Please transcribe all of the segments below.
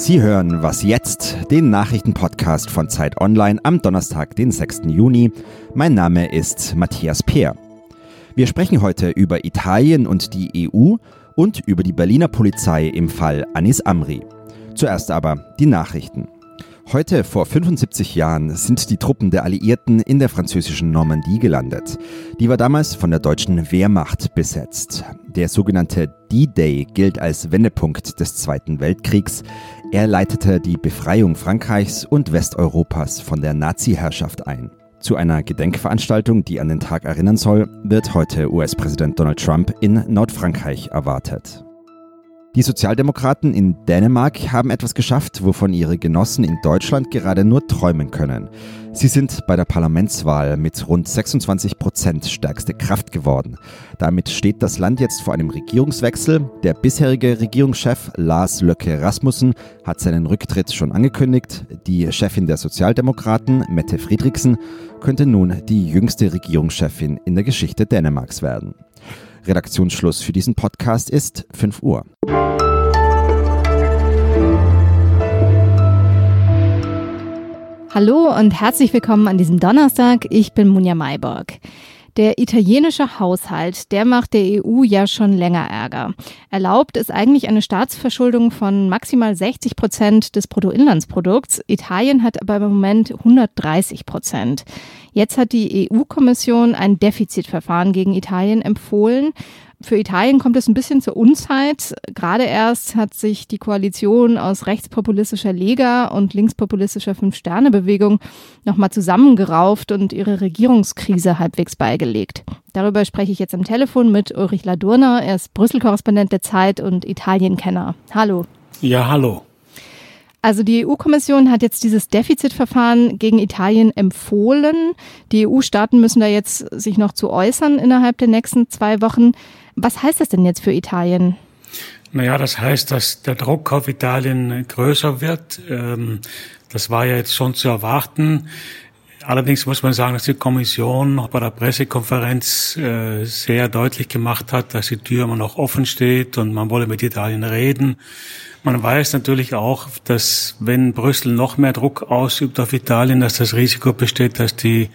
Sie hören Was jetzt, den Nachrichtenpodcast von Zeit Online am Donnerstag, den 6. Juni. Mein Name ist Matthias Peer. Wir sprechen heute über Italien und die EU und über die Berliner Polizei im Fall Anis Amri. Zuerst aber die Nachrichten. Heute vor 75 Jahren sind die Truppen der Alliierten in der französischen Normandie gelandet. Die war damals von der deutschen Wehrmacht besetzt. Der sogenannte D-Day gilt als Wendepunkt des Zweiten Weltkriegs. Er leitete die Befreiung Frankreichs und Westeuropas von der Nazi-Herrschaft ein. Zu einer Gedenkveranstaltung, die an den Tag erinnern soll, wird heute US-Präsident Donald Trump in Nordfrankreich erwartet. Die Sozialdemokraten in Dänemark haben etwas geschafft, wovon ihre Genossen in Deutschland gerade nur träumen können. Sie sind bei der Parlamentswahl mit rund 26 Prozent stärkste Kraft geworden. Damit steht das Land jetzt vor einem Regierungswechsel. Der bisherige Regierungschef Lars Löcke Rasmussen hat seinen Rücktritt schon angekündigt. Die Chefin der Sozialdemokraten, Mette Friedrichsen, könnte nun die jüngste Regierungschefin in der Geschichte Dänemarks werden. Redaktionsschluss für diesen Podcast ist 5 Uhr. Hallo und herzlich willkommen an diesem Donnerstag. Ich bin Munja Mayborg. Der italienische Haushalt, der macht der EU ja schon länger Ärger. Erlaubt ist eigentlich eine Staatsverschuldung von maximal 60 Prozent des Bruttoinlandsprodukts. Italien hat aber im Moment 130 Prozent. Jetzt hat die EU-Kommission ein Defizitverfahren gegen Italien empfohlen. Für Italien kommt es ein bisschen zur Unzeit. Gerade erst hat sich die Koalition aus rechtspopulistischer Lega und linkspopulistischer Fünf-Sterne-Bewegung nochmal zusammengerauft und ihre Regierungskrise halbwegs beigelegt. Darüber spreche ich jetzt am Telefon mit Ulrich Ladurner. Er ist Brüssel-Korrespondent der Zeit und Italienkenner. Hallo. Ja, hallo. Also die EU-Kommission hat jetzt dieses Defizitverfahren gegen Italien empfohlen. Die EU-Staaten müssen da jetzt sich noch zu äußern innerhalb der nächsten zwei Wochen. Was heißt das denn jetzt für Italien? Naja, das heißt, dass der Druck auf Italien größer wird. Ähm, das war ja jetzt schon zu erwarten. Allerdings muss man sagen, dass die Kommission bei der Pressekonferenz äh, sehr deutlich gemacht hat, dass die Tür immer noch offen steht und man wolle mit Italien reden. Man weiß natürlich auch, dass wenn Brüssel noch mehr Druck ausübt auf Italien, dass das Risiko besteht, dass die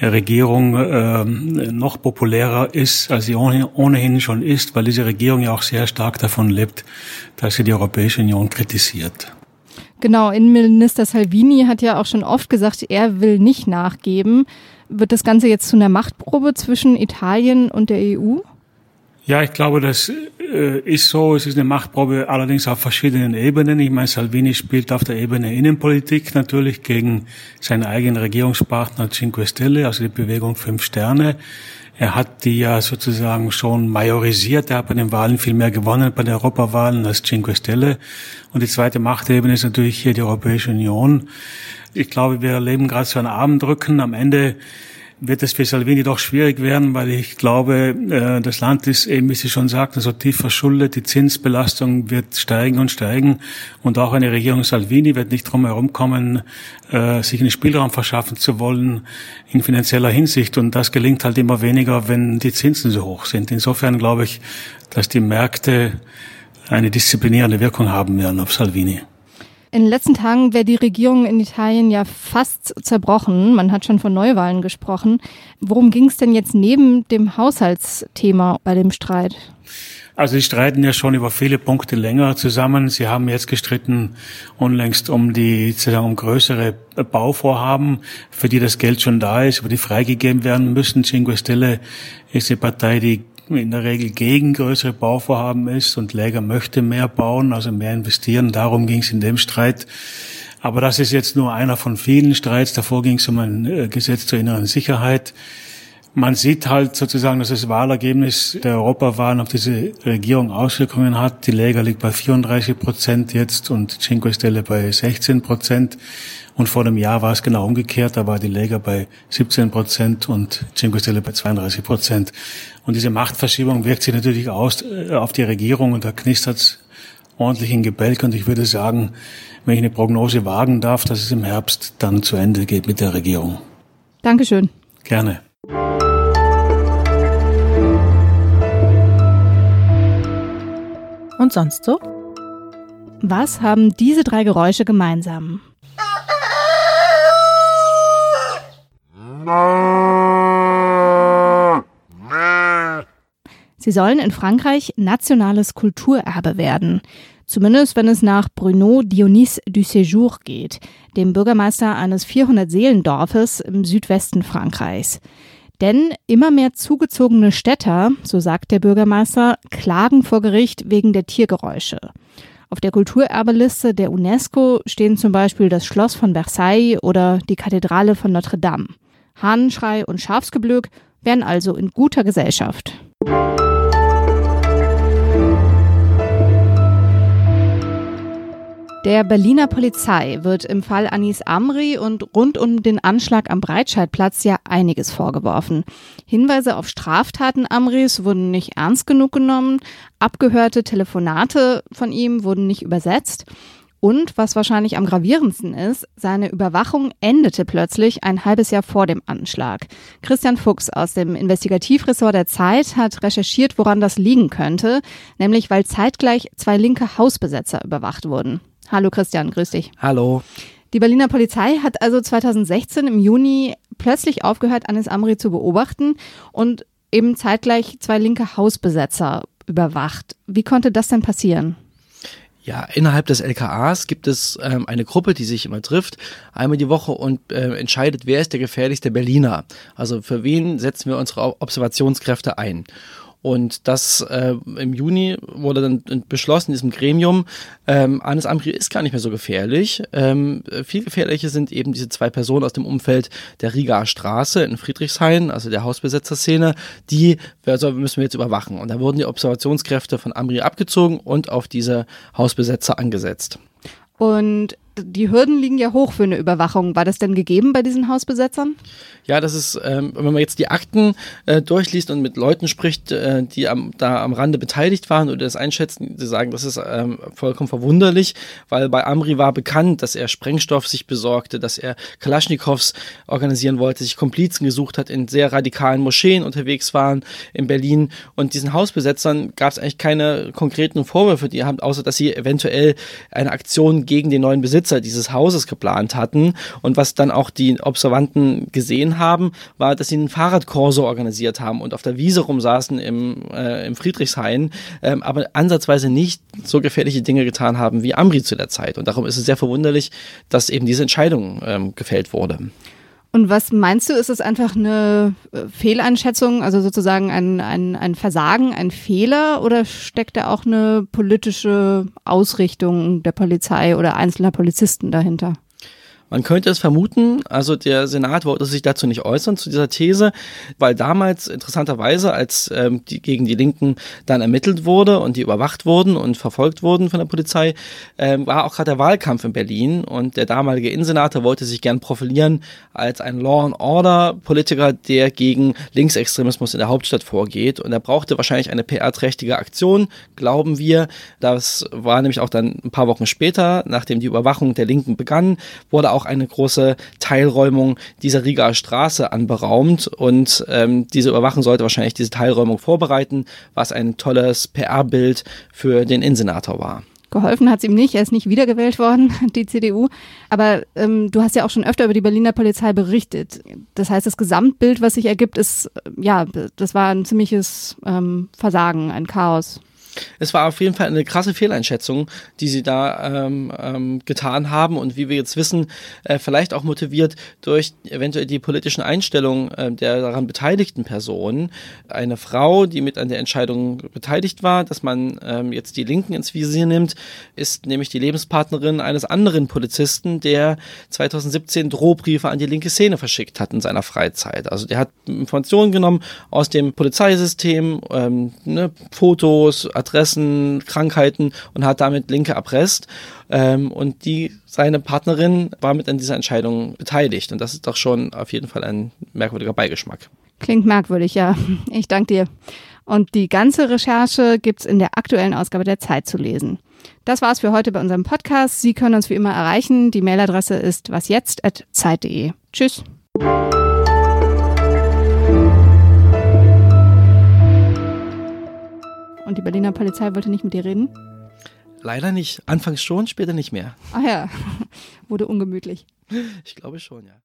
Regierung äh, noch populärer ist, als sie ohnehin schon ist, weil diese Regierung ja auch sehr stark davon lebt, dass sie die Europäische Union kritisiert. Genau, Innenminister Salvini hat ja auch schon oft gesagt, er will nicht nachgeben. Wird das Ganze jetzt zu einer Machtprobe zwischen Italien und der EU? Ja, ich glaube, das äh, ist so. Es ist eine Machtprobe allerdings auf verschiedenen Ebenen. Ich meine, Salvini spielt auf der Ebene Innenpolitik natürlich gegen seinen eigenen Regierungspartner Cinque Stelle, also die Bewegung Fünf Sterne. Er hat die ja sozusagen schon majorisiert. Er hat bei den Wahlen viel mehr gewonnen, bei den Europawahlen als Cinque Stelle. Und die zweite Machtebene ist natürlich hier die Europäische Union. Ich glaube, wir erleben gerade so einen Armdrücken. Am Ende wird es für Salvini doch schwierig werden, weil ich glaube, äh, das Land ist eben, wie Sie schon sagten, so tief verschuldet. Die Zinsbelastung wird steigen und steigen. Und auch eine Regierung Salvini wird nicht drum herum kommen, äh, sich einen Spielraum verschaffen zu wollen in finanzieller Hinsicht. Und das gelingt halt immer weniger, wenn die Zinsen so hoch sind. Insofern glaube ich, dass die Märkte eine disziplinierende Wirkung haben werden auf Salvini. In den letzten Tagen wäre die Regierung in Italien ja fast zerbrochen. Man hat schon von Neuwahlen gesprochen. Worum ging es denn jetzt neben dem Haushaltsthema bei dem Streit? Also sie streiten ja schon über viele Punkte länger zusammen. Sie haben jetzt gestritten unlängst um die um größere Bauvorhaben, für die das Geld schon da ist, aber die freigegeben werden müssen. Cinque Stelle ist die Partei, die in der Regel gegen größere Bauvorhaben ist und Läger möchte mehr bauen, also mehr investieren. Darum ging es in dem Streit. Aber das ist jetzt nur einer von vielen Streits. Davor ging es um ein äh, Gesetz zur inneren Sicherheit. Man sieht halt sozusagen, dass das Wahlergebnis der Europawahlen auf diese Regierung Auswirkungen hat. Die Lega liegt bei 34 Prozent jetzt und Cinque Stelle bei 16 Prozent. Und vor einem Jahr war es genau umgekehrt. Da war die Lega bei 17 Prozent und Cinque Stelle bei 32 Prozent. Und diese Machtverschiebung wirkt sich natürlich aus äh, auf die Regierung und da knistert es ordentlich in Gebälk. Und ich würde sagen, wenn ich eine Prognose wagen darf, dass es im Herbst dann zu Ende geht mit der Regierung. Dankeschön. Gerne. Und sonst so? Was haben diese drei Geräusche gemeinsam? Sie sollen in Frankreich nationales Kulturerbe werden. Zumindest wenn es nach Bruno Dionys du Séjour geht, dem Bürgermeister eines 400-Seelendorfes im Südwesten Frankreichs. Denn immer mehr zugezogene Städter, so sagt der Bürgermeister, klagen vor Gericht wegen der Tiergeräusche. Auf der Kulturerbeliste der UNESCO stehen zum Beispiel das Schloss von Versailles oder die Kathedrale von Notre Dame. Hahnenschrei und Schafsgeblök wären also in guter Gesellschaft. Der Berliner Polizei wird im Fall Anis Amri und rund um den Anschlag am Breitscheidplatz ja einiges vorgeworfen. Hinweise auf Straftaten Amris wurden nicht ernst genug genommen, abgehörte Telefonate von ihm wurden nicht übersetzt. Und was wahrscheinlich am gravierendsten ist, seine Überwachung endete plötzlich ein halbes Jahr vor dem Anschlag. Christian Fuchs aus dem Investigativressort der Zeit hat recherchiert, woran das liegen könnte, nämlich weil zeitgleich zwei linke Hausbesetzer überwacht wurden. Hallo Christian, grüß dich. Hallo. Die Berliner Polizei hat also 2016 im Juni plötzlich aufgehört, Anis Amri zu beobachten und eben zeitgleich zwei linke Hausbesetzer überwacht. Wie konnte das denn passieren? Ja, innerhalb des LKAs gibt es ähm, eine Gruppe, die sich immer trifft, einmal die Woche und äh, entscheidet, wer ist der gefährlichste Berliner. Also für wen setzen wir unsere Observationskräfte ein. Und das äh, im Juni wurde dann beschlossen in diesem Gremium, ähm, Anis Amri ist gar nicht mehr so gefährlich. Ähm, viel gefährlicher sind eben diese zwei Personen aus dem Umfeld der Rigaer Straße in Friedrichshain, also der Hausbesetzerszene, die also müssen wir jetzt überwachen. Und da wurden die Observationskräfte von Amri abgezogen und auf diese Hausbesetzer angesetzt. Und die Hürden liegen ja hoch für eine Überwachung. War das denn gegeben bei diesen Hausbesetzern? Ja, das ist, ähm, wenn man jetzt die Akten äh, durchliest und mit Leuten spricht, äh, die am, da am Rande beteiligt waren oder das einschätzen, die sagen, das ist ähm, vollkommen verwunderlich, weil bei Amri war bekannt, dass er Sprengstoff sich besorgte, dass er Kalaschnikows organisieren wollte, sich Komplizen gesucht hat, in sehr radikalen Moscheen unterwegs waren in Berlin. Und diesen Hausbesetzern gab es eigentlich keine konkreten Vorwürfe, die haben, außer dass sie eventuell eine Aktion gegen den neuen Besitzer Besitzer dieses Hauses geplant hatten. Und was dann auch die Observanten gesehen haben, war, dass sie einen Fahrradkorso organisiert haben und auf der Wiese rumsaßen im, äh, im Friedrichshain, ähm, aber ansatzweise nicht so gefährliche Dinge getan haben wie Amri zu der Zeit. Und darum ist es sehr verwunderlich, dass eben diese Entscheidung ähm, gefällt wurde. Und was meinst du, ist es einfach eine äh, Fehleinschätzung, also sozusagen ein, ein, ein Versagen, ein Fehler oder steckt da auch eine politische Ausrichtung der Polizei oder einzelner Polizisten dahinter? Man könnte es vermuten, also der Senat wollte sich dazu nicht äußern, zu dieser These, weil damals interessanterweise, als ähm, die, gegen die Linken dann ermittelt wurde und die überwacht wurden und verfolgt wurden von der Polizei, ähm, war auch gerade der Wahlkampf in Berlin und der damalige Innensenator wollte sich gern profilieren als ein Law-and-Order-Politiker, der gegen Linksextremismus in der Hauptstadt vorgeht und er brauchte wahrscheinlich eine PR-trächtige Aktion, glauben wir. Das war nämlich auch dann ein paar Wochen später, nachdem die Überwachung der Linken begann, wurde auch auch eine große Teilräumung dieser Rigaer Straße anberaumt und ähm, diese Überwachung sollte wahrscheinlich diese Teilräumung vorbereiten, was ein tolles PR-Bild für den Innensenator war. Geholfen hat es ihm nicht, er ist nicht wiedergewählt worden, die CDU. Aber ähm, du hast ja auch schon öfter über die Berliner Polizei berichtet. Das heißt, das Gesamtbild, was sich ergibt, ist, äh, ja, das war ein ziemliches ähm, Versagen, ein Chaos. Es war auf jeden Fall eine krasse Fehleinschätzung, die sie da ähm, ähm, getan haben und wie wir jetzt wissen, äh, vielleicht auch motiviert durch eventuell die politischen Einstellungen äh, der daran beteiligten Personen. Eine Frau, die mit an der Entscheidung beteiligt war, dass man ähm, jetzt die Linken ins Visier nimmt, ist nämlich die Lebenspartnerin eines anderen Polizisten, der 2017 Drohbriefe an die linke Szene verschickt hat in seiner Freizeit. Also der hat Informationen genommen aus dem Polizeisystem, ähm, ne, Fotos, Adressen, Krankheiten und hat damit Linke erpresst. Ähm, und die, seine Partnerin war mit an dieser Entscheidung beteiligt. Und das ist doch schon auf jeden Fall ein merkwürdiger Beigeschmack. Klingt merkwürdig, ja. Ich danke dir. Und die ganze Recherche gibt es in der aktuellen Ausgabe der Zeit zu lesen. Das war's für heute bei unserem Podcast. Sie können uns wie immer erreichen. Die Mailadresse ist wasjetzt.zeit.de. Tschüss. Und die Berliner Polizei wollte nicht mit dir reden? Leider nicht. Anfangs schon, später nicht mehr. Ah ja, wurde ungemütlich. Ich glaube schon, ja.